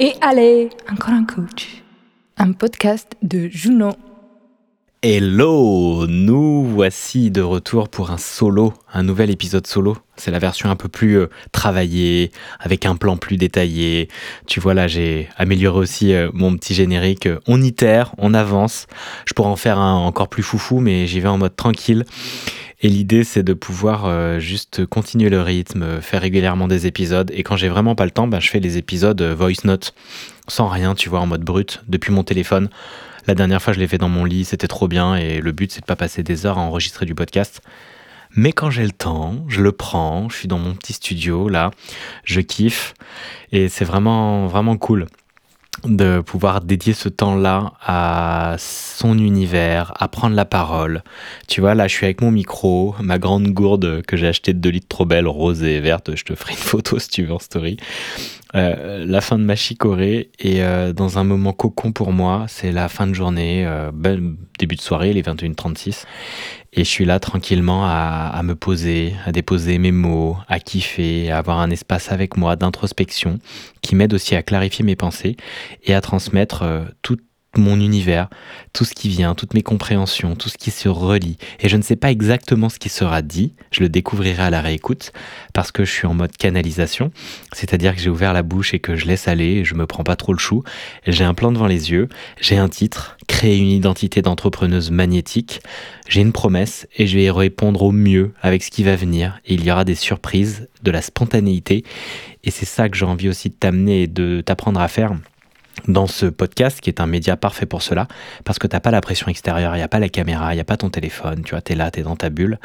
Et allez, encore un coach. Un podcast de Juno. Hello, nous voici de retour pour un solo, un nouvel épisode solo. C'est la version un peu plus euh, travaillée, avec un plan plus détaillé. Tu vois là, j'ai amélioré aussi euh, mon petit générique. On itère, on avance. Je pourrais en faire un encore plus foufou, mais j'y vais en mode tranquille. Et l'idée, c'est de pouvoir euh, juste continuer le rythme, faire régulièrement des épisodes. Et quand j'ai vraiment pas le temps, bah, je fais les épisodes voice note, sans rien, tu vois, en mode brut, depuis mon téléphone. La dernière fois, je l'ai fait dans mon lit, c'était trop bien et le but, c'est de pas passer des heures à enregistrer du podcast. Mais quand j'ai le temps, je le prends, je suis dans mon petit studio là, je kiffe et c'est vraiment vraiment cool de pouvoir dédier ce temps-là à son univers, à prendre la parole. Tu vois, là, je suis avec mon micro, ma grande gourde que j'ai achetée de 2 litres trop belle, rose et verte. Je te ferai une photo si tu veux en story. Euh, la fin de ma chicorée et euh, dans un moment cocon pour moi, c'est la fin de journée, euh, début de soirée, les 21h36. Et je suis là tranquillement à, à, me poser, à déposer mes mots, à kiffer, à avoir un espace avec moi d'introspection qui m'aide aussi à clarifier mes pensées et à transmettre toute mon univers, tout ce qui vient, toutes mes compréhensions, tout ce qui se relie. Et je ne sais pas exactement ce qui sera dit, je le découvrirai à la réécoute, parce que je suis en mode canalisation, c'est-à-dire que j'ai ouvert la bouche et que je laisse aller, je me prends pas trop le chou, j'ai un plan devant les yeux, j'ai un titre, créer une identité d'entrepreneuse magnétique, j'ai une promesse et je vais y répondre au mieux avec ce qui va venir, et il y aura des surprises, de la spontanéité, et c'est ça que j'ai envie aussi de t'amener et de t'apprendre à faire dans ce podcast qui est un média parfait pour cela parce que t'as pas la pression extérieure, il n'y a pas la caméra, il n'y a pas ton téléphone, tu vois, t'es là, t'es dans ta bulle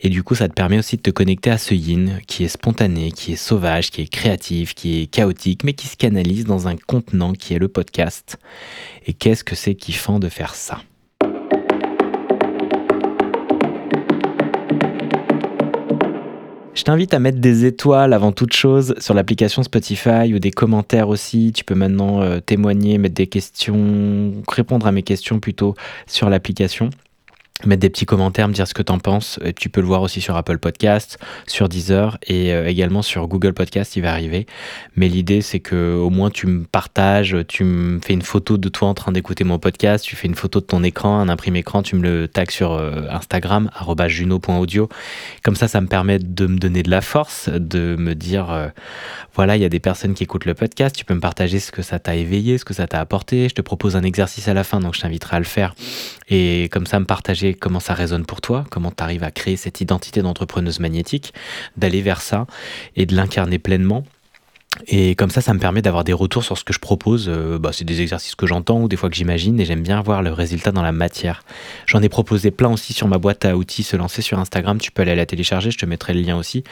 et du coup ça te permet aussi de te connecter à ce yin qui est spontané, qui est sauvage, qui est créatif, qui est chaotique mais qui se canalise dans un contenant qui est le podcast. Et qu'est-ce que c'est kiffant de faire ça? Je t'invite à mettre des étoiles avant toute chose sur l'application Spotify ou des commentaires aussi. Tu peux maintenant euh, témoigner, mettre des questions, répondre à mes questions plutôt sur l'application mettre des petits commentaires, me dire ce que tu en penses. Euh, tu peux le voir aussi sur Apple Podcast, sur Deezer et euh, également sur Google Podcast, il va arriver. Mais l'idée, c'est que au moins tu me partages, tu me fais une photo de toi en train d'écouter mon podcast, tu fais une photo de ton écran, un imprimé écran, tu me le tags sur euh, Instagram, juno.audio. Comme ça, ça me permet de me donner de la force, de me dire, voilà, il y a des personnes qui écoutent le podcast, tu peux me partager ce que ça t'a éveillé, ce que ça t'a apporté. Je te propose un exercice à la fin, donc je t'inviterai à le faire. Et comme ça, me partager comment ça résonne pour toi, comment tu arrives à créer cette identité d'entrepreneuse magnétique, d'aller vers ça et de l'incarner pleinement. Et comme ça, ça me permet d'avoir des retours sur ce que je propose. Euh, bah, c'est des exercices que j'entends ou des fois que j'imagine et j'aime bien voir le résultat dans la matière. J'en ai proposé plein aussi sur ma boîte à outils se lancer sur Instagram. Tu peux aller la télécharger, je te mettrai le lien aussi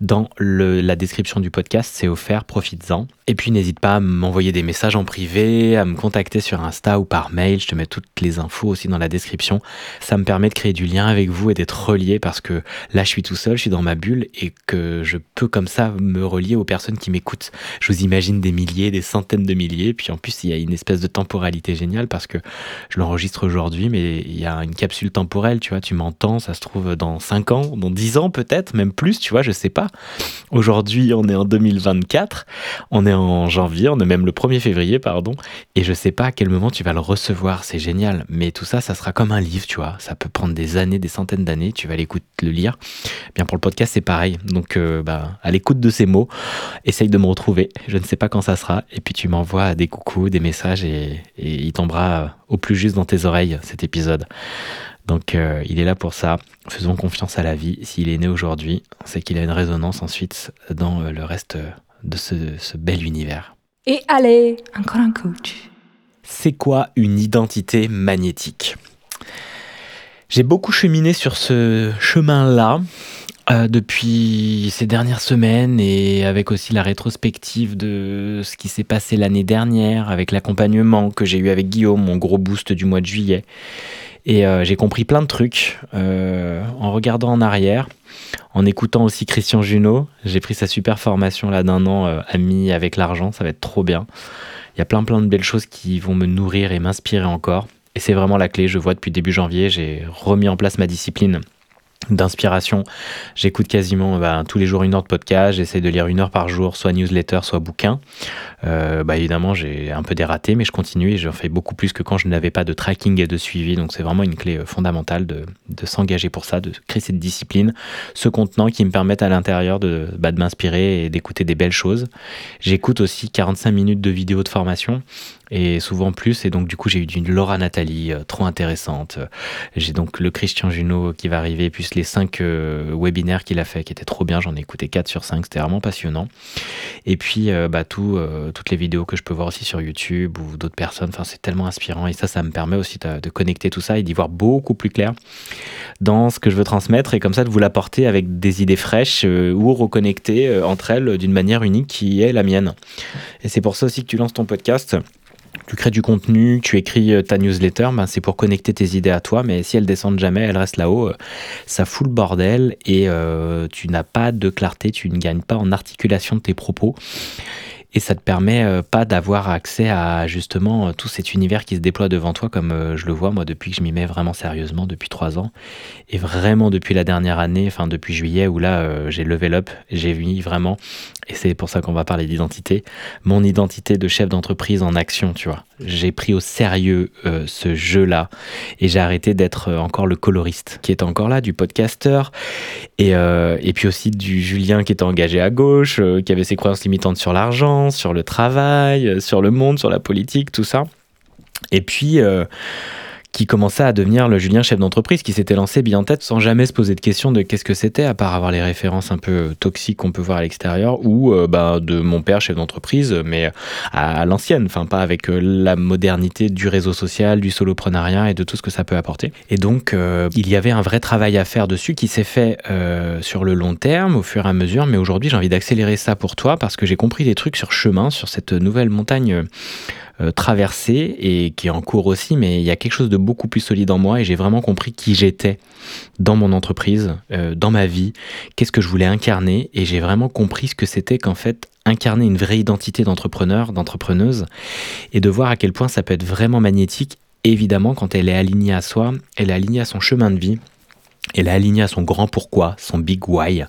dans la description du podcast. C'est offert, profites-en. Et puis n'hésite pas à m'envoyer des messages en privé, à me contacter sur Insta ou par mail. Je te mets toutes les infos aussi dans la description. Ça me permet de créer du lien avec vous et d'être relié parce que là, je suis tout seul, je suis dans ma bulle et que je peux comme ça me relier aux personnes qui m'écoutent je vous imagine des milliers, des centaines de milliers. Puis en plus, il y a une espèce de temporalité géniale parce que je l'enregistre aujourd'hui, mais il y a une capsule temporelle, tu vois. Tu m'entends, ça se trouve dans 5 ans, dans 10 ans peut-être, même plus, tu vois, je sais pas. Aujourd'hui, on est en 2024, on est en janvier, on est même le 1er février, pardon, et je sais pas à quel moment tu vas le recevoir, c'est génial. Mais tout ça, ça sera comme un livre, tu vois. Ça peut prendre des années, des centaines d'années, tu vas l'écouter, le lire. Bien pour le podcast, c'est pareil. Donc, euh, bah, à l'écoute de ces mots, essaye de me retrouver. Je ne sais pas quand ça sera. Et puis tu m'envoies des coucous, des messages et, il tombera au plus juste dans tes oreilles cet épisode. Donc euh, il est là pour ça. Faisons confiance à la vie. S'il est né aujourd'hui, c'est qu'il a une résonance ensuite dans euh, le reste de ce, ce bel univers. Et allez, encore un coach. C'est quoi une identité magnétique? J'ai beaucoup cheminé sur ce chemin-là euh, depuis ces dernières semaines et avec aussi la rétrospective de ce qui s'est passé l'année dernière, avec l'accompagnement que j'ai eu avec Guillaume, mon gros boost du mois de juillet. Et euh, j'ai compris plein de trucs euh, en regardant en arrière, en écoutant aussi Christian Junot. J'ai pris sa super formation là d'un an, ami avec l'argent, ça va être trop bien. Il y a plein plein de belles choses qui vont me nourrir et m'inspirer encore. Et c'est vraiment la clé, je vois depuis début janvier, j'ai remis en place ma discipline d'inspiration. J'écoute quasiment bah, tous les jours une heure de podcast, j'essaie de lire une heure par jour, soit newsletter, soit bouquin. Euh, bah, évidemment, j'ai un peu dératé, mais je continue et j'en fais beaucoup plus que quand je n'avais pas de tracking et de suivi. Donc c'est vraiment une clé euh, fondamentale de, s'engager pour ça, de créer cette discipline, ce contenant qui me permet à l'intérieur de, bah, de m'inspirer et d'écouter des belles choses. J'écoute aussi 45 minutes de vidéos de formation et souvent plus. Et donc, du coup, j'ai eu une Laura Nathalie euh, trop intéressante. J'ai donc le Christian Junot qui va arriver, puis les cinq euh, webinaires qu'il a fait qui étaient trop bien. J'en ai écouté 4 sur 5, c'était vraiment passionnant. Et puis, euh, bah, tout, toutes les vidéos que je peux voir aussi sur YouTube ou d'autres personnes. Enfin, c'est tellement inspirant. Et ça, ça me permet aussi de, de connecter tout ça et d'y voir beaucoup plus clair dans ce que je veux transmettre et comme ça de vous l'apporter avec des idées fraîches ou reconnecter entre elles d'une manière unique qui est la mienne. Et c'est pour ça aussi que tu lances ton podcast tu crées du contenu, tu écris euh, ta newsletter, ben c'est pour connecter tes idées à toi, mais si elles descendent jamais, elles restent là-haut, euh, ça fout le bordel et euh, tu n'as pas de clarté, tu ne gagnes pas en articulation de tes propos et ça te permet pas d'avoir accès à justement tout cet univers qui se déploie devant toi comme je le vois moi depuis que je m'y mets vraiment sérieusement depuis trois ans et vraiment depuis la dernière année enfin depuis juillet où là j'ai level up j'ai vu vraiment et c'est pour ça qu'on va parler d'identité. Mon identité de chef d'entreprise en action tu vois. J'ai pris au sérieux ce jeu là et j'ai arrêté d'être encore le coloriste qui est encore là du podcaster et, et puis aussi du Julien qui était engagé à gauche qui avait ses croyances limitantes sur l'argent sur le travail, euh, sur le monde, sur la politique, tout ça. Et puis, euh, qui commençait à devenir le Julien chef d'entreprise, qui s'était lancé bien en tête sans jamais se poser de questions de qu'est-ce que c'était, à part avoir les références un peu toxiques qu'on peut voir à l'extérieur, ou euh, bah, de mon père chef d'entreprise, mais à, l'ancienne, enfin pas avec la modernité du réseau social, du soloprenariat et de tout ce que ça peut apporter. Et donc, il y avait un vrai travail à faire dessus qui s'est fait sur le long terme, au fur et à mesure, mais aujourd'hui j'ai envie d'accélérer ça pour toi parce que j'ai compris des trucs sur chemin, sur cette nouvelle montagne euh, traversée et qui est en cours aussi, mais il y a quelque chose de beaucoup plus solide en moi et j'ai vraiment compris qui j'étais dans mon entreprise, euh, dans ma vie, qu'est-ce que je voulais incarner et j'ai vraiment compris ce que c'était qu'en fait incarner une vraie identité d'entrepreneur, d'entrepreneuse et de voir à quel point ça peut être vraiment magnétique. Évidemment, quand elle est alignée à soi, elle est alignée à son chemin de vie, elle est alignée à son grand pourquoi, son big why,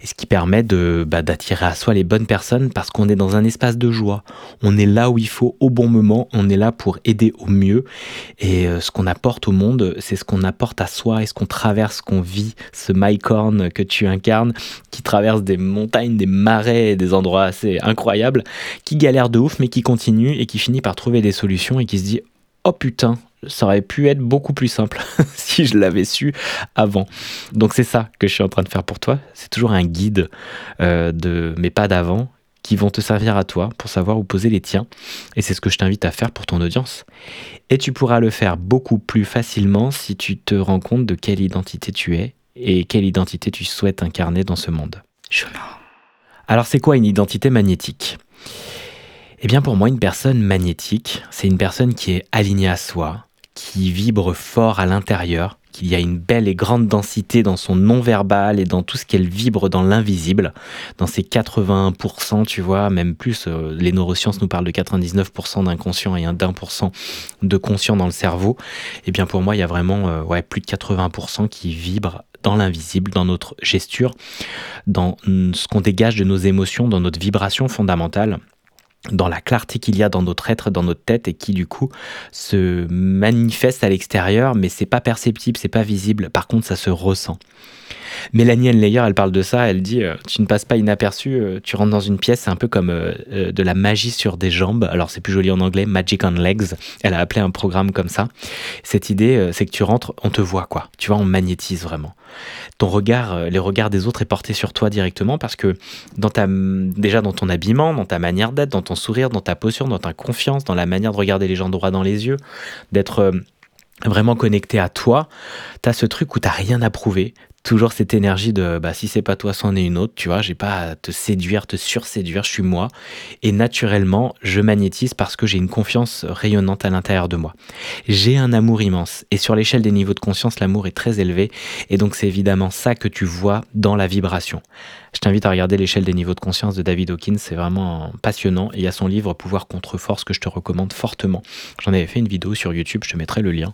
et ce qui permet de bah, d'attirer à soi les bonnes personnes parce qu'on est dans un espace de joie. On est là où il faut au bon moment, on est là pour aider au mieux. Et euh, ce qu'on apporte au monde, c'est ce qu'on apporte à soi et ce qu'on traverse, qu'on vit, ce mycorn que tu incarnes, qui traverse des montagnes, des marais, des endroits assez incroyables, qui galère de ouf mais qui continue et qui finit par trouver des solutions et qui se dit oh putain, ça aurait pu être beaucoup plus simple si je l'avais su avant. Donc c'est ça que je suis en train de faire pour toi. C'est toujours un guide euh, de mes pas d'avant qui vont te servir à toi pour savoir où poser les tiens. Et c'est ce que je t'invite à faire pour ton audience. Et tu pourras le faire beaucoup plus facilement si tu te rends compte de quelle identité tu es et quelle identité tu souhaites incarner dans ce monde. Alors c'est quoi une identité magnétique? Eh bien pour moi, une personne magnétique, c'est une personne qui est alignée à soi, qui vibre fort à l'intérieur, qu'il y a une belle et grande densité dans son non-verbal et dans tout ce qu'elle vibre dans l'invisible, dans ses 81%, tu vois, même plus, euh, les neurosciences nous parlent de 99% d'inconscient et d'un pour cent de conscient dans le cerveau, et eh bien pour moi, il y a vraiment euh, ouais, plus de 80% qui vibrent dans l'invisible, dans notre gesture, dans ce qu'on dégage de nos émotions, dans notre vibration fondamentale dans la clarté qu'il y a dans notre être, dans notre tête et qui du coup se manifeste à l'extérieur, mais c'est pas perceptible, c'est pas visible. Par contre, ça se ressent. Mélanie Henleyer, elle parle de ça, elle dit euh, Tu ne passes pas inaperçu, euh, tu rentres dans une pièce, c'est un peu comme euh, de la magie sur des jambes. Alors, c'est plus joli en anglais, Magic on Legs. Elle a appelé un programme comme ça. Cette idée, c'est que tu rentres, on te voit, quoi. Tu vois, on magnétise vraiment. Ton regard, les regards des autres est porté sur toi directement parce que dans ta, déjà dans ton habillement, dans ta manière d'être, dans ton sourire, dans ta posture, dans ta confiance, dans la manière de regarder les gens droit dans les yeux, d'être vraiment connecté à toi, tu as ce truc où tu rien à prouver, toujours cette énergie de bah, si c'est pas toi, c'en est une autre, tu vois. J'ai pas à te séduire, te surséduire, je suis moi. Et naturellement, je magnétise parce que j'ai une confiance rayonnante à l'intérieur de moi. J'ai un amour immense. Et sur l'échelle des niveaux de conscience, l'amour est très élevé. Et donc, c'est évidemment ça que tu vois dans la vibration. Je t'invite à regarder l'échelle des niveaux de conscience de David Hawkins, c'est vraiment passionnant. Et il y a son livre Pouvoir contre force que je te recommande fortement. J'en avais fait une vidéo sur YouTube, je te mettrai le lien.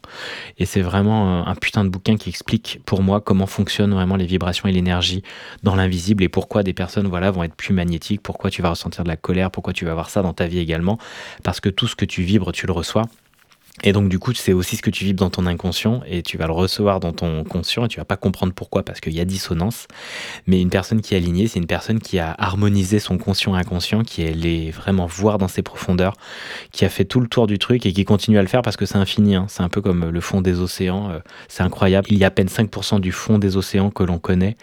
Et c'est vraiment un putain de bouquin qui explique pour moi comment fonctionne fonctionnent vraiment les vibrations et l'énergie dans l'invisible et pourquoi des personnes voilà, vont être plus magnétiques, pourquoi tu vas ressentir de la colère, pourquoi tu vas avoir ça dans ta vie également. Parce que tout ce que tu vibres, tu le reçois. Et donc, du coup, c'est aussi ce que tu vibres dans ton inconscient et tu vas le recevoir dans ton conscient et tu vas pas comprendre pourquoi parce qu'il y a dissonance. Mais une personne qui est alignée, c'est une personne qui a harmonisé son conscient inconscient, qui est vraiment voir dans ses profondeurs, qui a fait tout le tour du truc et qui continue à le faire parce que c'est infini. Hein. C'est un peu comme le fond des océans. Euh, c'est incroyable. Il y a à peine 5% du fond des océans que l'on connaît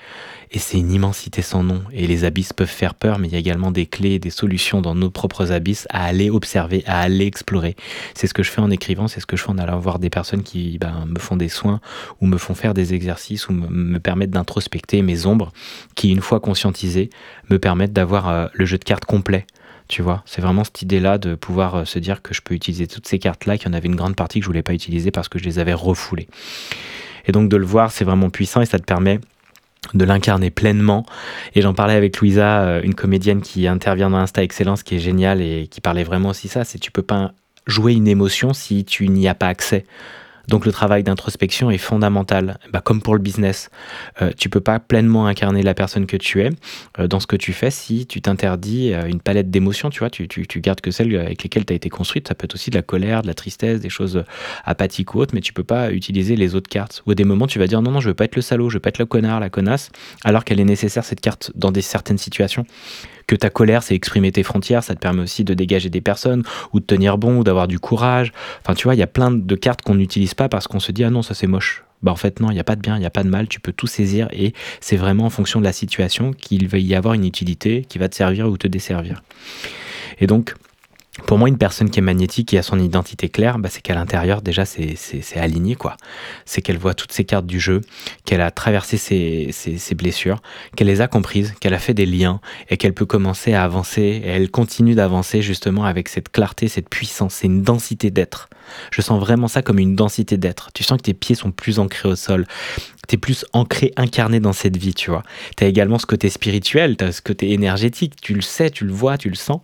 et c'est une immensité sans nom. Et les abysses peuvent faire peur, mais il y a également des clés des solutions dans nos propres abysses à aller observer, à aller explorer. C'est ce que je fais en écrivant, c'est ce que je fais en allant voir des personnes qui ben, me font des soins ou me font faire des exercices ou me, permettent d'introspecter mes ombres qui, une fois conscientisées, me permettent d'avoir euh, le jeu de cartes complet. Tu vois, c'est vraiment cette idée-là de pouvoir euh, se dire que je peux utiliser toutes ces cartes-là, qu'il y en avait une grande partie que je voulais pas utiliser parce que je les avais refoulées. Et donc de le voir, c'est vraiment puissant et ça te permet de l'incarner pleinement. Et j'en parlais avec Louisa, euh, une comédienne qui intervient dans Insta Excellence, qui est géniale et qui parlait vraiment aussi ça, c'est tu peux pas jouer une émotion si tu n'y as pas accès. Donc le travail d'introspection est fondamental, bah, comme pour le business. Euh, tu peux pas pleinement incarner la personne que tu es euh, dans ce que tu fais si tu t'interdis euh, une palette d'émotions, tu vois, tu, tu, tu, gardes que celles avec lesquelles tu as été construite. Ça peut être aussi de la colère, de la tristesse, des choses apathiques ou autres, mais tu peux pas utiliser les autres cartes. Ou à des moments, tu vas dire non, non, je veux pas être le salaud, je veux pas être le connard, la connasse, alors qu'elle est nécessaire cette carte dans des certaines situations que ta colère, c'est exprimer tes frontières, ça te permet aussi de dégager des personnes ou de tenir bon ou d'avoir du courage. Enfin, tu vois, il y a plein de cartes qu'on n'utilise pas parce qu'on se dit ah non, ça c'est moche. Bah en fait non, il n'y a pas de bien, il n'y a pas de mal, tu peux tout saisir et c'est vraiment en fonction de la situation qu'il va y avoir une utilité qui va te servir ou te desservir. Et donc, pour moi, une personne qui est magnétique, qui a son identité claire, bah, c'est qu'à l'intérieur, déjà, c'est aligné, quoi. C'est qu'elle voit toutes ses cartes du jeu, qu'elle a traversé ses, ses, blessures, qu'elle les a comprises, qu'elle a fait des liens et qu'elle peut commencer à avancer. Et elle continue d'avancer justement avec cette clarté, cette puissance, c'est une densité d'être. Je sens vraiment ça comme une densité d'être. Tu sens que tes pieds sont plus ancrés au sol, tu es plus ancré, incarné dans cette vie, tu vois. Tu as également ce côté spirituel, tu as ce côté énergétique, tu le sais, tu le vois, tu le sens,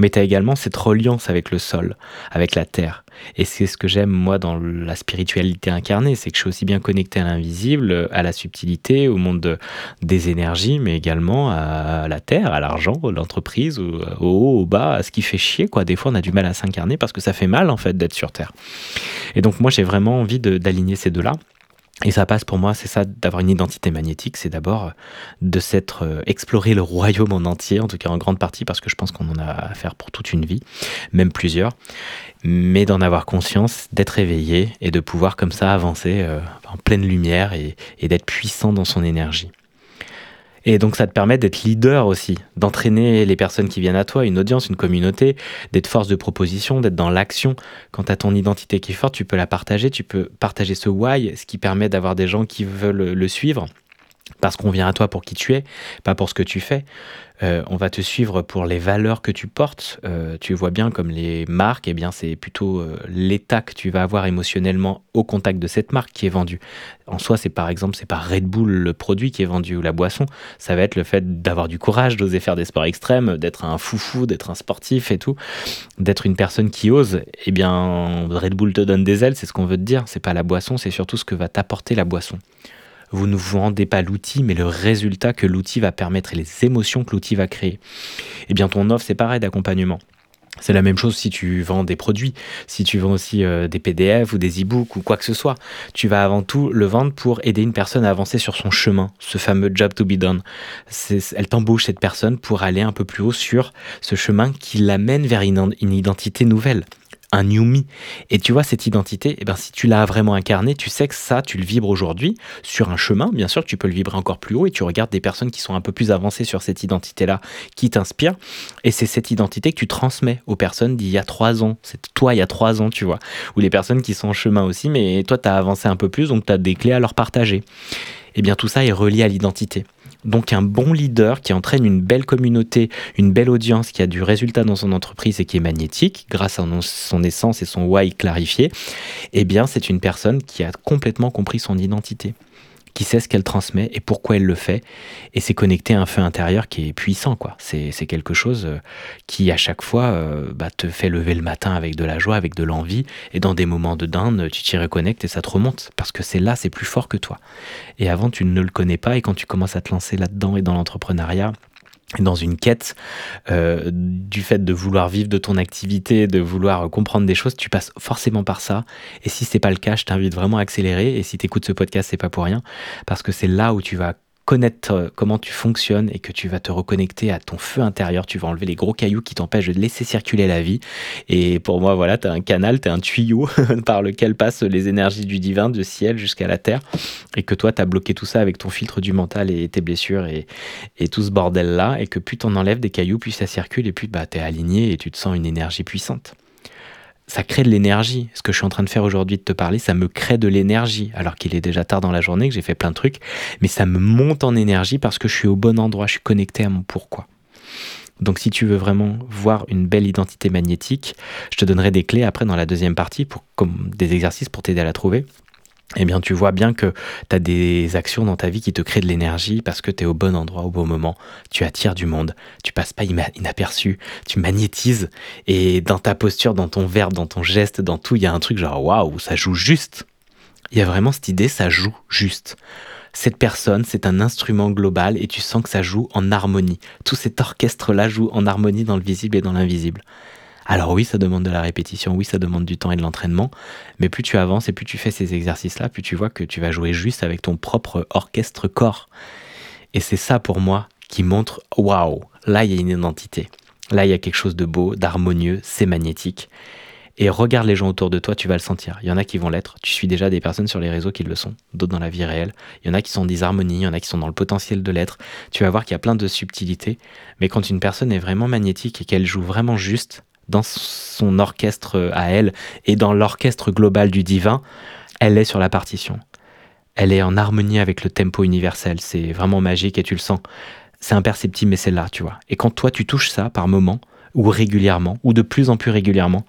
mais tu as également cette reliance avec le sol, avec la terre. Et c'est ce que j'aime, moi, dans la spiritualité incarnée, c'est que je suis aussi bien connecté à l'invisible, à la subtilité, au monde des énergies, mais également à la terre, à l'argent, à l'entreprise, au, haut, au bas, à ce qui fait chier, quoi. Des fois, on a du mal à s'incarner parce que ça fait mal, en fait, d'être sur Terre. Et donc, moi, j'ai vraiment envie d'aligner ces deux-là. Et ça passe pour moi, c'est ça, d'avoir une identité magnétique, c'est d'abord euh, de s'être euh, explorer le royaume en entier, en tout cas en grande partie, parce que je pense qu'on en a à faire pour toute une vie, même plusieurs, mais d'en avoir conscience, d'être éveillé et de pouvoir comme ça avancer euh, en pleine lumière et d'être puissant dans son énergie. Et donc ça te permet d'être leader aussi, d'entraîner les personnes qui viennent à toi, une audience, une communauté, d'être force de proposition, d'être dans l'action. Quand tu as ton identité qui est forte, tu peux la partager, tu peux partager ce why, ce qui permet d'avoir des gens qui veulent le suivre parce qu'on vient à toi pour qui tu es, pas pour ce que tu fais. Euh, on va te suivre pour les valeurs que tu portes. Euh, tu vois bien comme les marques, eh bien c'est plutôt euh, l'état que tu vas avoir émotionnellement au contact de cette marque qui est vendue. En soi, c'est par exemple, c'est pas Red Bull le produit qui est vendu ou la boisson. Ça va être le fait d'avoir du courage, d'oser faire des sports extrêmes, d'être un foufou, d'être un sportif et tout, d'être une personne qui ose. Eh bien, Red Bull te donne des ailes, c'est ce qu'on veut te dire. C'est pas la boisson, c'est surtout ce que va t'apporter la boisson vous ne vous vendez pas l'outil, mais le résultat que l'outil va permettre et les émotions que l'outil va créer. Eh bien, ton offre, c'est pareil d'accompagnement. C'est la même chose si tu vends des produits, si tu vends aussi euh, des PDF ou des e-books ou quoi que ce soit. Tu vas avant tout le vendre pour aider une personne à avancer sur son chemin, ce fameux job to be done. Elle t'embauche cette personne pour aller un peu plus haut sur ce chemin qui l'amène vers une identité nouvelle un me. Et tu vois, cette identité, eh ben, si tu l'as vraiment incarnée, tu sais que ça, tu le vibres aujourd'hui sur un chemin. Bien sûr, tu peux le vibrer encore plus haut et tu regardes des personnes qui sont un peu plus avancées sur cette identité-là, qui t'inspirent. Et c'est cette identité que tu transmets aux personnes d'il y a trois ans. C'est toi il y a trois ans, tu vois. Ou les personnes qui sont en chemin aussi, mais toi, tu as avancé un peu plus, donc tu as des clés à leur partager. Eh bien, tout ça est relié à l'identité. Donc un bon leader qui entraîne une belle communauté, une belle audience, qui a du résultat dans son entreprise et qui est magnétique grâce à son essence et son why clarifié, eh bien c'est une personne qui a complètement compris son identité qui sait ce qu'elle transmet et pourquoi elle le fait. Et c'est connecté à un feu intérieur qui est puissant, quoi. C'est quelque chose euh, qui, à chaque fois, euh, bah, te fait lever le matin avec de la joie, avec de l'envie. Et dans des moments de dinde, tu t'y reconnectes et ça te remonte. Parce que c'est là, c'est plus fort que toi. Et avant, tu ne le connais pas. Et quand tu commences à te lancer là-dedans et dans l'entrepreneuriat, dans une quête euh, du fait de vouloir vivre de ton activité, de vouloir comprendre des choses, tu passes forcément par ça. Et si c'est pas le cas, je t'invite vraiment à accélérer. Et si tu écoutes ce podcast, c'est pas pour rien, parce que c'est là où tu vas connaître euh, comment tu fonctionnes et que tu vas te reconnecter à ton feu intérieur, tu vas enlever les gros cailloux qui t'empêchent de laisser circuler la vie. Et pour moi, voilà, tu un canal, tu un tuyau par lequel passent les énergies du divin, du ciel jusqu'à la terre. Et que toi, tu as bloqué tout ça avec ton filtre du mental et tes blessures et, et tout ce bordel-là. Et que plus t'en enlèves des cailloux, plus ça circule et plus bah, tu es aligné et tu te sens une énergie puissante ça crée de l'énergie. Ce que je suis en train de faire aujourd'hui, de te parler, ça me crée de l'énergie. Alors qu'il est déjà tard dans la journée, que j'ai fait plein de trucs, mais ça me monte en énergie parce que je suis au bon endroit, je suis connecté à mon pourquoi. Donc si tu veux vraiment voir une belle identité magnétique, je te donnerai des clés après dans la deuxième partie comme des exercices pour t'aider à la trouver eh bien tu vois bien que tu as des actions dans ta vie qui te créent de l'énergie parce que tu es au bon endroit au bon moment, tu attires du monde, tu passes pas inaperçu, tu magnétises et dans ta posture, dans ton verbe, dans ton geste, dans tout, il y a un truc genre waouh, ça joue juste. Il y a vraiment cette idée, ça joue juste. Cette personne, c'est un instrument global et tu sens que ça joue en harmonie. Tout cet orchestre-là joue en harmonie dans le visible et dans l'invisible. Alors oui, ça demande de la répétition, oui, ça demande du temps et de l'entraînement, mais plus tu avances et plus tu fais ces exercices-là, plus tu vois que tu vas jouer juste avec ton propre orchestre corps. Et c'est ça pour moi qui montre, waouh, là il y a une identité, là il y a quelque chose de beau, d'harmonieux, c'est magnétique. Et regarde les gens autour de toi, tu vas le sentir. Il y en a qui vont l'être. Tu suis déjà des personnes sur les réseaux qui le sont, d'autres dans la vie réelle. Il y en a qui sont en disharmonie, il y en a qui sont dans le potentiel de l'être. Tu vas voir qu'il y a plein de subtilités. Mais quand une personne est vraiment magnétique et qu'elle joue vraiment juste, dans son orchestre à elle et dans l'orchestre global du divin, elle est sur la partition. Elle est en harmonie avec le tempo universel. C'est vraiment magique et tu le sens. C'est imperceptible, mais c'est là, tu vois. Et quand toi, tu touches ça par moment, ou régulièrement, ou de plus en plus régulièrement,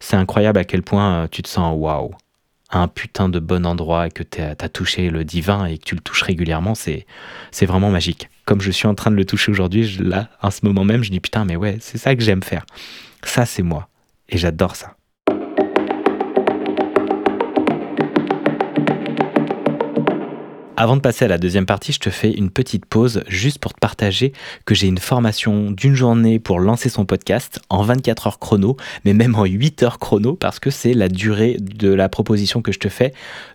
c'est incroyable à quel point euh, tu te sens waouh, un putain de bon endroit et que tu as, touché le divin et que tu le touches régulièrement, c'est vraiment magique. Comme je suis en train de le toucher aujourd'hui, là, en ce moment même, je dis putain, mais ouais, c'est ça que j'aime faire. Ça, c'est moi. Et j'adore ça. Avant de passer à la deuxième partie, je te fais une petite pause juste pour te partager que j'ai une formation d'une journée pour lancer son podcast en 24 heures chrono, mais même en 8 heures chrono parce que c'est la durée de la proposition que je te fais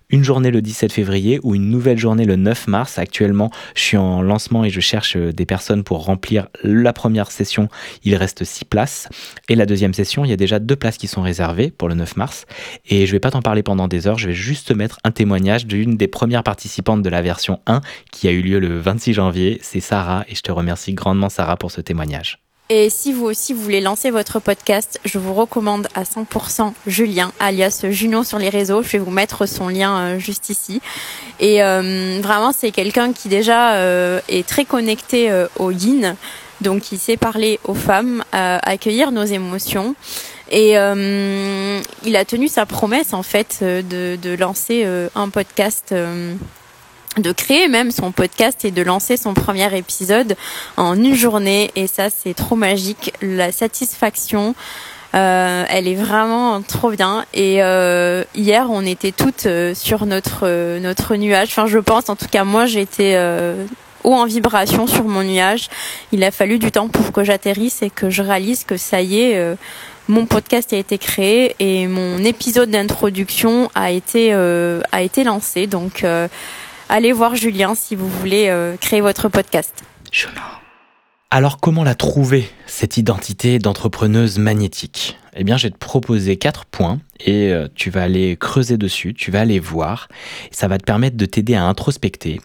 une journée le 17 février ou une nouvelle journée le 9 mars. Actuellement, je suis en lancement et je cherche euh, des personnes pour remplir la première session. Il reste 6 places. Et la deuxième session, il y a déjà deux places qui sont réservées pour le 9 mars. Et je vais pas t'en parler pendant des heures. Je vais juste te mettre un témoignage d'une des premières participantes de la version 1 qui a eu lieu le 26 janvier. C'est Sarah et je te remercie grandement Sarah pour ce témoignage. Et si vous aussi voulez lancer votre podcast, je vous recommande à 100% Julien, alias Juno sur les réseaux. Je vais vous mettre son lien euh, juste ici. Et euh, vraiment, c'est quelqu'un qui déjà euh, est très connecté au yin, donc il sait parler aux femmes, accueillir nos émotions. Et il a tenu sa promesse en fait de, de lancer un podcast de créer même son podcast et de lancer son premier épisode en une journée. Et ça c'est trop magique. La satisfaction euh, elle est vraiment trop bien. Et euh, hier on était toutes euh, sur notre notre nuage. Enfin je pense en tout cas moi j'étais haut en vibration sur mon nuage. Il a fallu du temps pour que j'atterrisse et que je réalise que ça y est mon podcast a été créé et mon épisode d'introduction a été a été lancé. Donc allez voir Julien si vous voulez euh, créer votre podcast. Alors comment la trouver, cette identité d'entrepreneuse magnétique Eh bien, je vais te proposer quatre points et euh, tu vas aller creuser dessus, tu vas aller voir. Ça va te permettre de t'aider à introspecter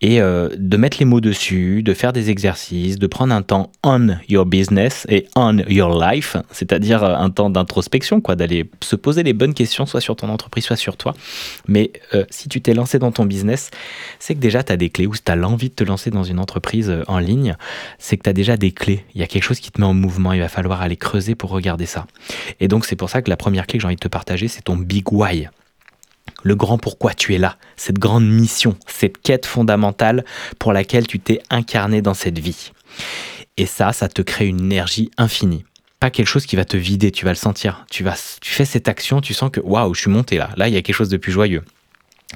et euh, de mettre les mots dessus, de faire des exercices, de prendre un temps on your business et on your life, c'est-à-dire euh, un temps d'introspection, quoi, d'aller se poser les bonnes questions, soit sur ton entreprise, soit sur toi. Mais si tu t'es lancé dans ton business, c'est que déjà tu as des clés ou si tu as l'envie de te lancer dans une entreprise en ligne, c'est que tu as déjà des clés. Il y a quelque chose qui met en mouvement, il va falloir aller creuser pour regarder ça. Et donc c'est pour ça que la première clé que j'ai envie de te partager, c'est ton big why. le grand pourquoi tu es là, cette grande mission, cette quête fondamentale pour laquelle tu t'es incarné dans cette vie. Et ça, ça te crée une énergie infinie. Pas quelque chose qui va te vider, tu vas le sentir. Tu, vas, tu fais cette action, tu sens que waouh, je suis monté là. Là, il y a quelque chose de plus joyeux.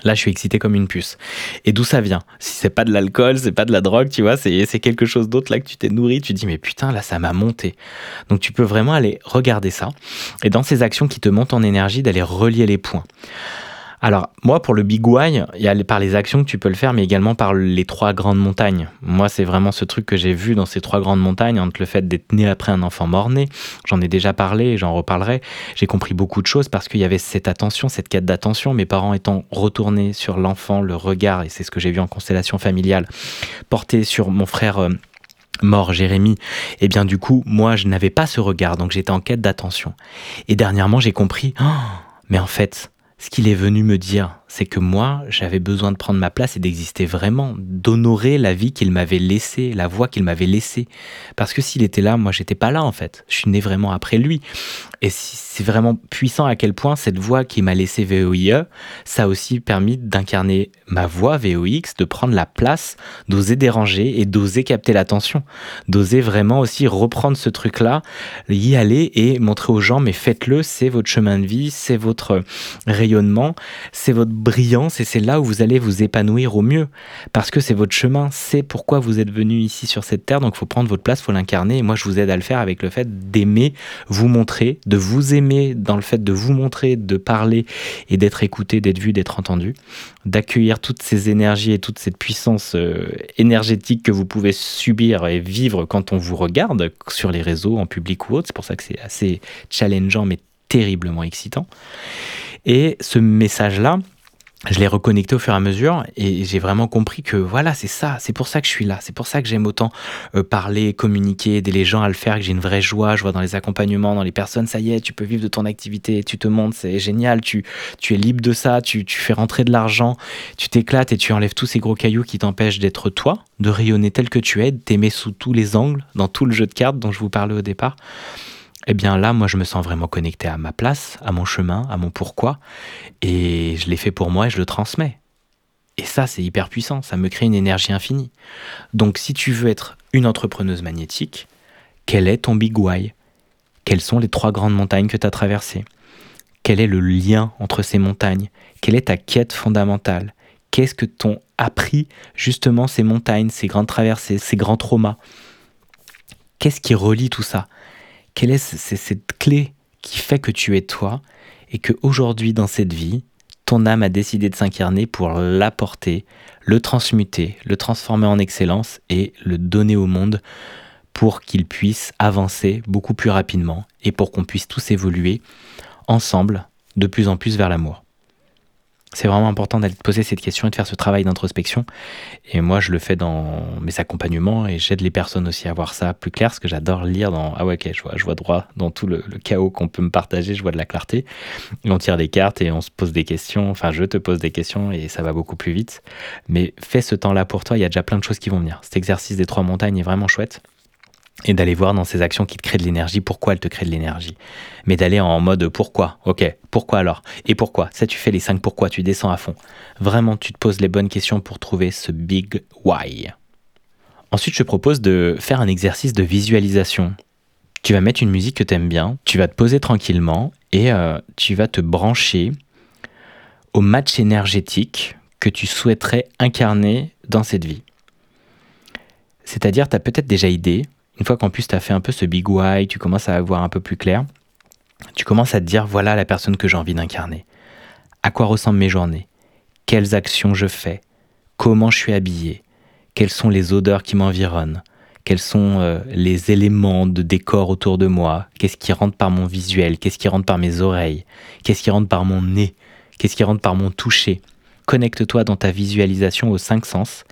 Là, je suis excité comme une puce. Et d'où ça vient? Si c'est pas de l'alcool, c'est pas de la drogue, tu vois, c'est quelque chose d'autre là que tu t'es nourri, tu dis mais putain, là ça m'a monté. Donc tu peux vraiment aller regarder ça et dans ces actions qui te montent en énergie, d'aller relier les points. Alors, moi, pour le Big Why, il y a par les actions que tu peux le faire, mais également par les trois grandes montagnes. Moi, c'est vraiment ce truc que j'ai vu dans ces trois grandes montagnes, entre le fait d'être né après un enfant mort-né, j'en ai déjà parlé et j'en reparlerai. J'ai compris beaucoup de choses parce qu'il y avait cette attention, cette quête d'attention, mes parents étant retournés sur l'enfant, le regard, et c'est ce que j'ai vu en constellation familiale, porté sur mon frère. Euh, mort Jérémy, et eh bien du coup, moi, je n'avais pas ce regard, donc j'étais en quête d'attention. Et dernièrement, j'ai compris, oh, mais en fait, ce qu'il est venu me dire, c'est que moi, j'avais besoin de prendre ma place et d'exister vraiment, d'honorer la vie qu'il m'avait laissée, la voix qu'il m'avait laissée. Parce que s'il était là, moi, j'étais pas là en fait. Je suis né vraiment après lui. Et c'est vraiment puissant à quel point cette voix qui m'a laissé VOIE, ça a aussi permis d'incarner ma voix VOX, de prendre la place, d'oser déranger et d'oser capter l'attention, d'oser vraiment aussi reprendre ce truc-là, y aller et montrer aux gens, mais faites-le, c'est votre chemin de vie, c'est votre rayonnement, c'est votre brillance et c'est là où vous allez vous épanouir au mieux, parce que c'est votre chemin, c'est pourquoi vous êtes venu ici sur cette terre, donc il faut prendre votre place, il faut l'incarner, et moi je vous aide à le faire avec le fait d'aimer, vous montrer, de vous aimer dans le fait de vous montrer, de parler et d'être écouté, d'être vu, d'être entendu, d'accueillir toutes ces énergies et toute cette puissance euh, énergétique que vous pouvez subir et vivre quand on vous regarde sur les réseaux, en public ou autre. C'est pour ça que c'est assez challengeant mais terriblement excitant. Et ce message-là, je l'ai reconnecté au fur et à mesure et j'ai vraiment compris que voilà, c'est ça, c'est pour ça que je suis là, c'est pour ça que j'aime autant euh, parler, communiquer, aider les gens à le faire, que j'ai une vraie joie, je vois dans les accompagnements, dans les personnes, ça y est, tu peux vivre de ton activité, tu te montres, c'est génial, tu, tu es libre de ça, tu, tu fais rentrer de l'argent, tu t'éclates et tu enlèves tous ces gros cailloux qui t'empêchent d'être toi, de rayonner tel que tu es, de t'aimer sous tous les angles, dans tout le jeu de cartes dont je vous parlais au départ eh bien là, moi, je me sens vraiment connecté à ma place, à mon chemin, à mon pourquoi, et je l'ai fait pour moi et je le transmets. Et ça, c'est hyper puissant, ça me crée une énergie infinie. Donc si tu veux être une entrepreneuse magnétique, quel est ton big why? Quelles sont les trois grandes montagnes que tu as traversées? Quel est le lien entre ces montagnes? Quelle est ta quête fondamentale? Qu'est-ce que t'ont appris justement ces montagnes, ces grandes traversées, ces grands traumas? Qu'est-ce qui relie tout ça? Quelle est cette clé qui fait que tu es toi et que aujourd'hui dans cette vie, ton âme a décidé de s'incarner pour l'apporter, le transmuter, le transformer en excellence et le donner au monde pour qu'il puisse avancer beaucoup plus rapidement et pour qu'on puisse tous évoluer ensemble de plus en plus vers l'amour. C'est vraiment important d'aller te poser cette question et de faire ce travail d'introspection. Et moi, je le fais dans mes accompagnements et j'aide les personnes aussi à voir ça plus clair, parce que j'adore lire dans Ah ouais, ok, je vois, je vois droit dans tout le, chaos qu'on peut me partager, je vois de la clarté. on tire des cartes et on se pose des questions. Enfin, je te pose des questions et ça va beaucoup plus vite. Mais fais ce temps-là pour toi, il y a déjà plein de choses qui vont venir. Cet exercice des trois montagnes est vraiment chouette et d'aller voir dans ces actions qui te créent de l'énergie pourquoi elles te créent de l'énergie. Mais d'aller en mode pourquoi, ok, pourquoi alors? Et pourquoi? Ça, tu fais les cinq pourquoi, tu descends à fond. Vraiment, tu te poses les bonnes questions pour trouver ce big why. Ensuite, je propose de faire un exercice de visualisation. Tu vas mettre une musique que tu aimes bien, tu vas te poser tranquillement et euh, tu vas te brancher au match énergétique que tu souhaiterais incarner dans cette vie. C'est-à-dire, tu as peut-être déjà idée une fois qu'en plus tu as fait un peu ce big why, tu commences à avoir un peu plus clair, tu commences à te dire voilà la personne que j'ai envie d'incarner. À quoi ressemblent mes journées? Quelles actions je fais? Comment je suis habillé? Quelles sont les odeurs qui m'environnent? Quels sont euh, les éléments de décor autour de moi? Qu'est-ce qui rentre par mon visuel? Qu'est-ce qui rentre par mes oreilles? Qu'est-ce qui rentre par mon nez? Qu'est-ce qui rentre par mon toucher? Connecte-toi dans ta visualisation aux cinq sens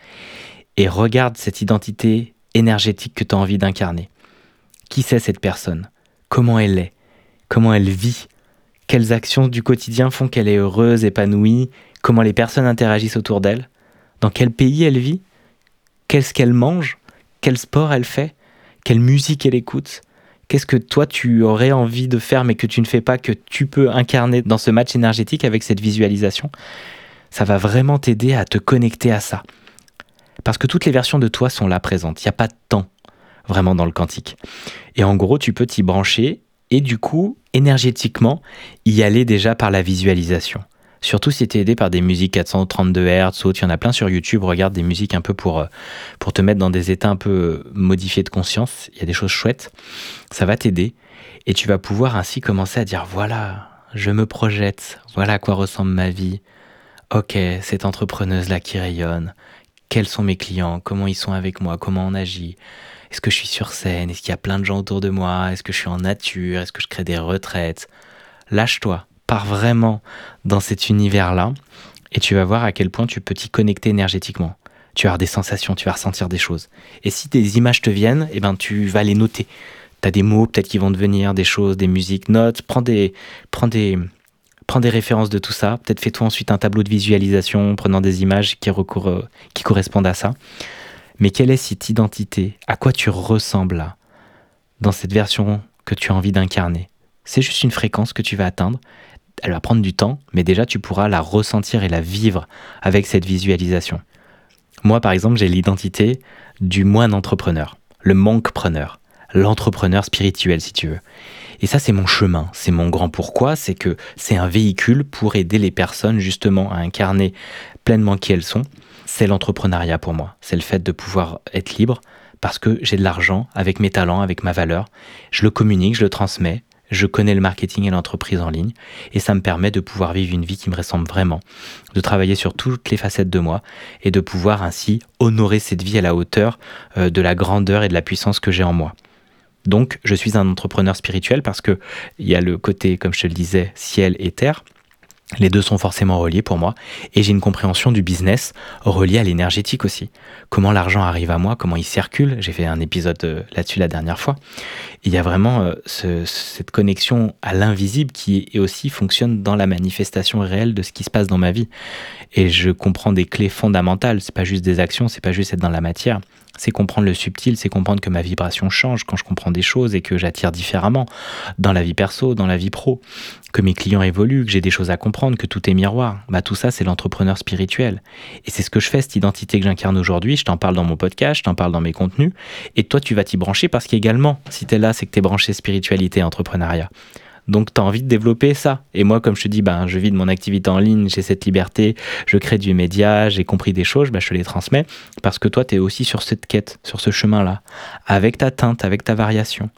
et regarde cette identité énergétique que tu as envie d'incarner. Qui c'est cette personne? Comment elle est? Comment elle vit? Quelles actions du quotidien font qu'elle est heureuse, épanouie? Comment les personnes interagissent autour d'elle? Dans quel pays elle vit? Qu'est-ce qu'elle mange? Quel sport elle fait? Quelle musique elle écoute? Qu'est-ce que toi tu aurais envie de faire mais que tu ne fais pas, que tu peux incarner dans ce match énergétique avec cette visualisation? Ça va vraiment t'aider à te connecter à ça. Parce que toutes les versions de toi sont là présentes. Il n'y a pas de temps vraiment dans le quantique. Et en gros, tu peux t'y brancher et du coup, énergétiquement, y aller déjà par la visualisation. Surtout si tu es aidé par des musiques 432 Hz ou autres, il y en a plein sur YouTube, regarde des musiques un peu pour, euh, pour te mettre dans des états un peu euh, modifiés de conscience, il y a des choses chouettes, ça va t'aider. Et tu vas pouvoir ainsi commencer à dire voilà, je me projette, voilà à quoi ressemble ma vie, ok, cette entrepreneuse-là qui rayonne, quels sont mes clients, comment ils sont avec moi, comment on agit, est-ce que je suis sur scène? Est-ce qu'il y a plein de gens autour de moi? Est-ce que je suis en nature? Est-ce que je crée des retraites? Lâche-toi, pars vraiment dans cet univers-là et tu vas voir à quel point tu peux t'y connecter énergétiquement. Tu vas avoir des sensations, tu vas ressentir des choses. Et si des images te viennent, eh ben, tu vas les noter. Tu as des mots peut-être qui vont devenir, des choses, des musiques, notes, prends des, prends des, prends des références de tout ça. Peut-être fais-toi ensuite un tableau de visualisation prenant des images qui, recourent, qui correspondent à ça. Mais quelle est cette identité? À quoi tu ressembles Dans cette version que tu as envie d'incarner? C'est juste une fréquence que tu vas atteindre. Elle va prendre du temps, mais déjà tu pourras la ressentir et la vivre avec cette visualisation. Moi, par exemple, j'ai l'identité du moine entrepreneur, le monkpreneur, l'entrepreneur spirituel, si tu veux. Et ça, c'est mon chemin, c'est mon grand pourquoi, c'est que c'est un véhicule pour aider les personnes justement à incarner pleinement qui elles sont c'est l'entrepreneuriat pour moi. C'est le fait de pouvoir être libre parce que j'ai de l'argent avec mes talents, avec ma valeur. Je le communique, je le transmets. Je connais le marketing et l'entreprise en ligne et ça me permet de pouvoir vivre une vie qui me ressemble vraiment, de travailler sur toutes les facettes de moi et de pouvoir ainsi honorer cette vie à la hauteur euh, de la grandeur et de la puissance que j'ai en moi. Donc, je suis un entrepreneur spirituel parce que il y a le côté, comme je te le disais, ciel et terre. Les deux sont forcément reliés pour moi et j'ai une compréhension du business reliée à l'énergétique aussi. Comment l'argent arrive à moi, comment il circule. J'ai fait un épisode euh, là-dessus la dernière fois. Il y a vraiment euh, cette connexion à l'invisible qui aussi fonctionne dans la manifestation réelle de ce qui se passe dans ma vie. Et je comprends des clés fondamentales. C'est pas juste des actions, c'est pas juste être dans la matière c'est comprendre le subtil, c'est comprendre que ma vibration change quand je comprends des choses et que j'attire différemment dans la vie perso, dans la vie pro, que mes clients évoluent, que j'ai des choses à comprendre, que tout est miroir. Bah tout ça c'est l'entrepreneur spirituel. Et c'est ce que je fais cette identité que j'incarne aujourd'hui, je t'en parle dans mon podcast, je t'en parle dans mes contenus et toi tu vas t'y brancher parce qu'également si tu es là, c'est que tu es branché spiritualité entrepreneuriat. Donc, tu as envie de développer ça. Et moi, comme je te dis, ben, je vis de mon activité en ligne, j'ai cette liberté, je crée du média, j'ai compris des choses, ben, je te les transmets parce que toi, tu es aussi sur cette quête, sur ce chemin-là, avec ta teinte, avec ta variation.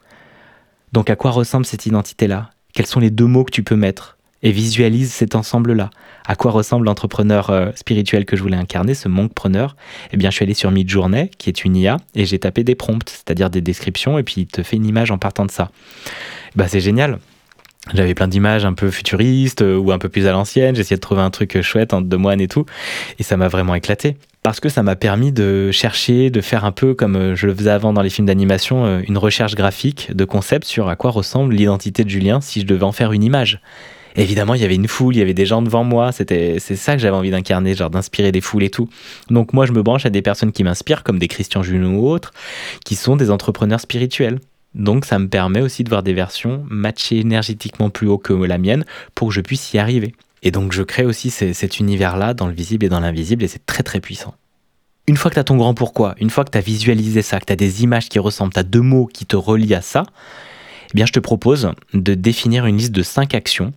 Donc, à quoi ressemble cette identité-là? Quels sont les deux mots que tu peux mettre? Et visualise cet ensemble-là. À quoi ressemble l'entrepreneur euh, spirituel que je voulais incarner, ce monkpreneur? Eh bien, je suis allé sur Midjourney, qui est une IA, et j'ai tapé des prompts, c'est-à-dire des descriptions, et puis il te fait une image en partant de ça. Bah, c'est génial j'avais plein d'images un peu futuristes euh, ou un peu plus à l'ancienne. J'essayais de trouver un truc chouette entre deux moines et tout. Et ça m'a vraiment éclaté. Parce que ça m'a permis de chercher, de faire un peu comme euh, je le faisais avant dans les films d'animation, euh, une recherche graphique de concept sur à quoi ressemble l'identité de Julien si je devais en faire une image. Évidemment, il y avait une foule, il y avait des gens devant moi. C'était, c'est ça que j'avais envie d'incarner, genre d'inspirer des foules et tout. Donc moi, je me branche à des personnes qui m'inspirent, comme des Christian Junot ou autres, qui sont des entrepreneurs spirituels. Donc ça me permet aussi de voir des versions matchées énergétiquement plus haut que la mienne pour que je puisse y arriver. Et donc je crée aussi cet univers-là dans le visible et dans l'invisible et c'est très très puissant. Une fois que tu as ton grand pourquoi, une fois que tu as visualisé ça, que tu as des images qui ressemblent, tu deux mots qui te relient à ça, eh bien je te propose de définir une liste de cinq actions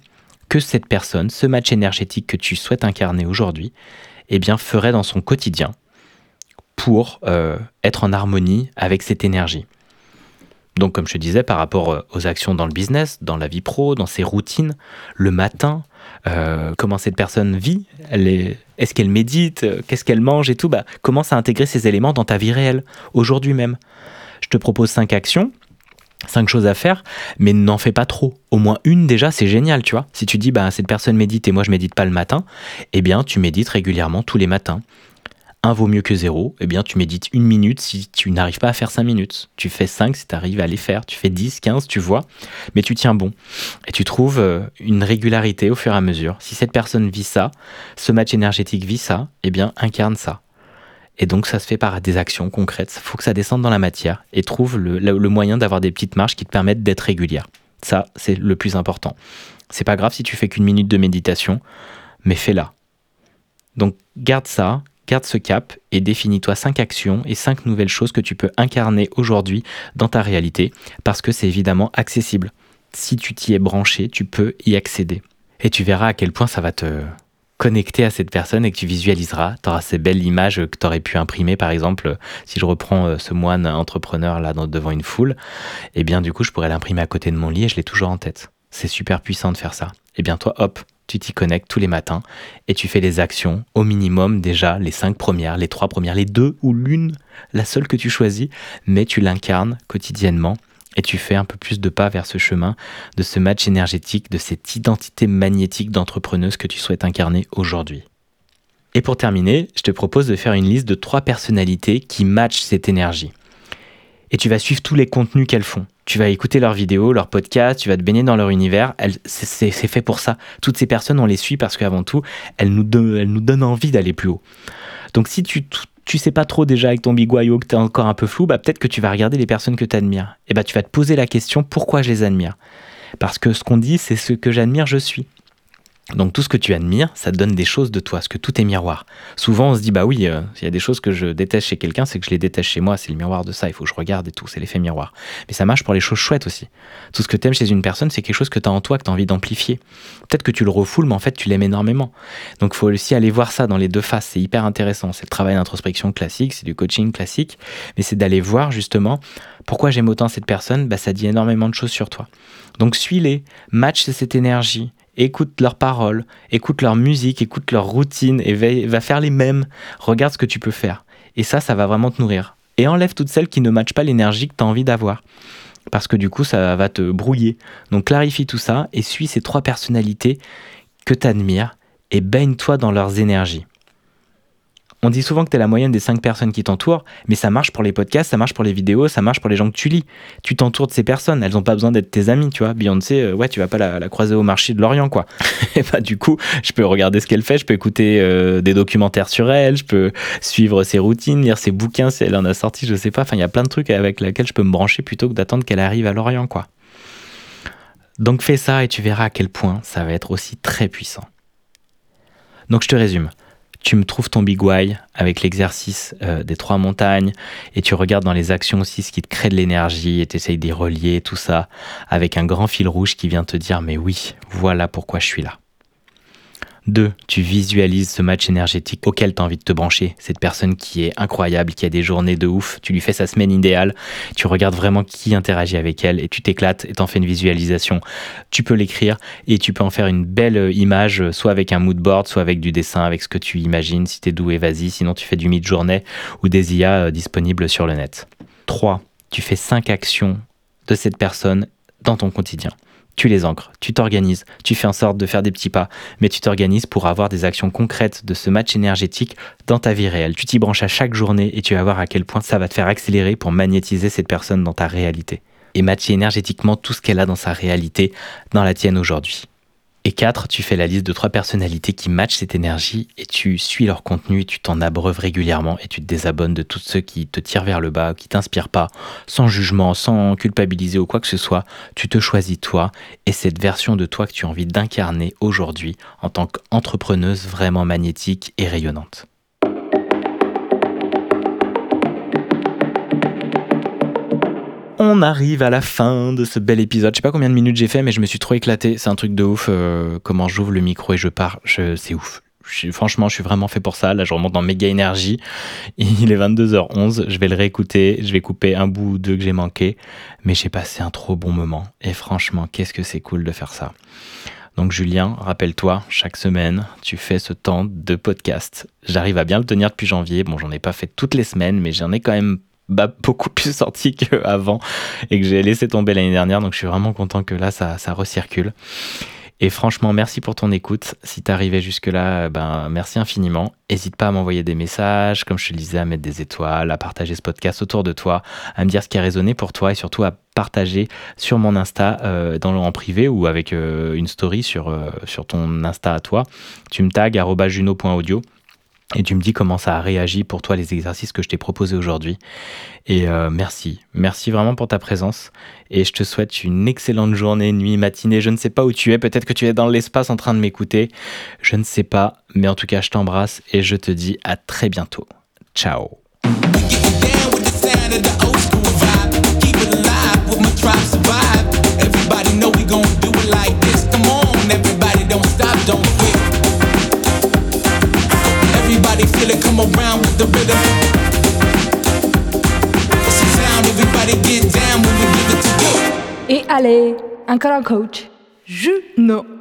que cette personne, ce match énergétique que tu souhaites incarner aujourd'hui, eh bien ferait dans son quotidien pour euh, être en harmonie avec cette énergie. Donc, comme je te disais, par rapport euh, aux actions dans le business, dans la vie pro, dans ses routines, le matin, euh, comment cette personne vit, est-ce qu'elle médite, euh, qu'est-ce qu'elle mange et tout, bah, commence à intégrer ces éléments dans ta vie réelle, aujourd'hui même. Je te propose cinq actions, cinq choses à faire, mais n'en fais pas trop. Au moins une déjà, c'est génial, tu vois. Si tu dis, bah, cette personne médite et moi je médite pas le matin, eh bien, tu médites régulièrement tous les matins vaut mieux que zéro, eh bien tu médites une minute si tu n'arrives pas à faire cinq minutes. Tu fais cinq si tu arrives à les faire. Tu fais 10, 15, tu vois, mais tu tiens bon. Et tu trouves euh, une régularité au fur et à mesure. Si cette personne vit ça, ce match énergétique vit ça, eh bien incarne ça. Et donc ça se fait par des actions concrètes. Il faut que ça descende dans la matière et trouve le, le moyen d'avoir des petites marches qui te permettent d'être régulière. Ça, c'est le plus important. C'est pas grave si tu fais qu'une minute de méditation, mais fais-la. Donc garde ça, garde ce cap et définis-toi cinq actions et cinq nouvelles choses que tu peux incarner aujourd'hui dans ta réalité, parce que c'est évidemment accessible. Si tu t'y es branché, tu peux y accéder. Et tu verras à quel point ça va te connecter à cette personne et que tu visualiseras. Tu auras ces belles images que tu aurais pu imprimer, par exemple, si je reprends euh, ce moine entrepreneur là devant une foule, et eh bien du coup je pourrais l'imprimer à côté de mon lit et je l'ai toujours en tête. C'est super puissant de faire ça. Et eh bien toi, hop, tu t'y connectes tous les matins et tu fais les actions au minimum déjà, les cinq premières, les trois premières, les deux ou l'une, la seule que tu choisis, mais tu l'incarnes quotidiennement et tu fais un peu plus de pas vers ce chemin, de ce match énergétique, de cette identité magnétique d'entrepreneuse que tu souhaites incarner aujourd'hui. Et pour terminer, je te propose de faire une liste de trois personnalités qui matchent cette énergie. Et tu vas suivre tous les contenus qu'elles font tu vas écouter leurs vidéos, leurs podcasts, tu vas te baigner dans leur univers. C'est fait pour ça. Toutes ces personnes, on les suit parce qu'avant tout, elles nous, donnent envie d'aller plus haut. Donc si tu tu sais pas trop déjà avec ton biguayo que tu es encore un peu flou, bah peut-être que tu vas regarder les personnes que tu admires. Et bah tu vas te poser la question pourquoi je les admire? Parce que ce qu'on dit, c'est ce que j'admire, je suis. Donc tout ce que tu admires, ça te donne des choses de toi, parce que tout est miroir. Souvent on se dit bah oui, euh, il y a des choses que je déteste chez quelqu'un, c'est que je les déteste chez moi, c'est le miroir de ça, il faut que je regarde et tout, c'est l'effet miroir. Mais ça marche pour les choses chouettes aussi. Tout ce que tu aimes chez une personne, c'est quelque chose que tu as en toi, que tu as envie d'amplifier. Peut-être que tu le refoules, mais en fait tu l'aimes énormément. Donc il faut aussi aller voir ça dans les deux faces, c'est hyper intéressant. C'est le travail d'introspection classique, c'est du coaching classique, mais c'est d'aller voir justement pourquoi j'aime autant cette personne, bah ça dit énormément de choses sur toi. Donc suis-les, match cette énergie, écoute leurs paroles, écoute leur musique, écoute leur routine et va, faire les mêmes. Regarde ce que tu peux faire. Et ça, ça va vraiment te nourrir. Et enlève toutes celles qui ne matchent pas l'énergie que tu as envie d'avoir. Parce que du coup, ça va te brouiller. Donc clarifie tout ça et suis ces trois personnalités que tu admires et baigne-toi dans leurs énergies. On dit souvent que tu es la moyenne des cinq personnes qui t'entourent, mais ça marche pour les podcasts, ça marche pour les vidéos, ça marche pour les gens que tu lis. Tu t'entoures de ces personnes, elles n'ont pas besoin d'être tes amis, tu vois. Beyoncé, euh, ouais, tu vas pas la, croiser au marché de l'Orient, quoi. et bah, du coup, je peux regarder ce qu'elle fait, je peux écouter euh, des documentaires sur elle, je peux suivre ses routines, lire ses bouquins si elle en a sorti, je sais pas. Enfin, il y a plein de trucs avec lesquels je peux me brancher plutôt que d'attendre qu'elle arrive à l'Orient, quoi. Donc fais ça et tu verras à quel point ça va être aussi très puissant. Donc je te résume tu me trouves ton big why avec l'exercice euh, des trois montagnes et tu regardes dans les actions aussi ce qui te crée de l'énergie et tu essayes d'y relier tout ça avec un grand fil rouge qui vient te dire mais oui, voilà pourquoi je suis là. 2. Tu visualises ce match énergétique auquel tu as envie de te brancher. Cette personne qui est incroyable, qui a des journées de ouf. Tu lui fais sa semaine idéale. Tu regardes vraiment qui interagit avec elle et tu t'éclates et t'en fais une visualisation. Tu peux l'écrire et tu peux en faire une belle image, soit avec un mood board, soit avec du dessin, avec ce que tu imagines. Si t'es doué, vas-y. Sinon, tu fais du mid-journée ou des IA euh, disponibles sur le net. 3. Tu fais 5 actions de cette personne dans ton quotidien tu les ancres, tu t'organises, tu fais en sorte de faire des petits pas, mais tu t'organises pour avoir des actions concrètes de ce match énergétique dans ta vie réelle. Tu t'y branches à chaque journée et tu vas voir à quel point ça va te faire accélérer pour magnétiser cette personne dans ta réalité et matcher énergétiquement tout ce qu'elle a dans sa réalité dans la tienne aujourd'hui. Et 4, tu fais la liste de trois personnalités qui matchent cette énergie et tu suis leur contenu, tu t'en abreuves régulièrement et tu te désabonnes de tous ceux qui te tirent vers le bas, qui t'inspirent pas, sans jugement, sans culpabiliser ou quoi que ce soit. Tu te choisis toi et cette version de toi que tu as envie d'incarner aujourd'hui en tant qu'entrepreneuse vraiment magnétique et rayonnante. On arrive à la fin de ce bel épisode. Je sais pas combien de minutes j'ai fait, mais je me suis trop éclaté. C'est un truc de ouf. Euh, comment j'ouvre le micro et je pars, c'est ouf. franchement, je suis vraiment fait pour ça. Là, je remonte dans méga énergie. Il est 22h11. Je vais le réécouter. Je vais couper un bout ou deux que j'ai manqué. Mais j'ai passé un trop bon moment. Et franchement, qu'est-ce que c'est cool de faire ça. Donc Julien, rappelle-toi, chaque semaine, tu fais ce temps de podcast. J'arrive à bien le tenir depuis janvier. Bon, j'en ai pas fait toutes les semaines, mais j'en ai quand même bah, beaucoup plus sorti qu'avant et que j'ai laissé tomber l'année dernière. Donc je suis vraiment content que là, ça, ça recircule. Et franchement, merci pour ton écoute. Si t'es arrivé jusque-là, ben, merci infiniment. N'hésite pas à m'envoyer des messages, comme je te le disais, à mettre des étoiles, à partager ce podcast autour de toi, à me dire ce qui a résonné pour toi et surtout à partager sur mon Insta euh, dans, en privé ou avec euh, une story sur, euh, sur ton Insta à toi. Tu me tags juno.audio et tu me dis comment ça a réagi pour toi les exercices que je t'ai proposés aujourd'hui. Et euh, merci, merci vraiment pour ta présence. Et je te souhaite une excellente journée, nuit, matinée. Je ne sais pas où tu es, peut-être que tu es dans l'espace en train de m'écouter. Je ne sais pas, mais en tout cas, je t'embrasse et je te dis à très bientôt. Ciao. Et allez, encore un coach. Juno.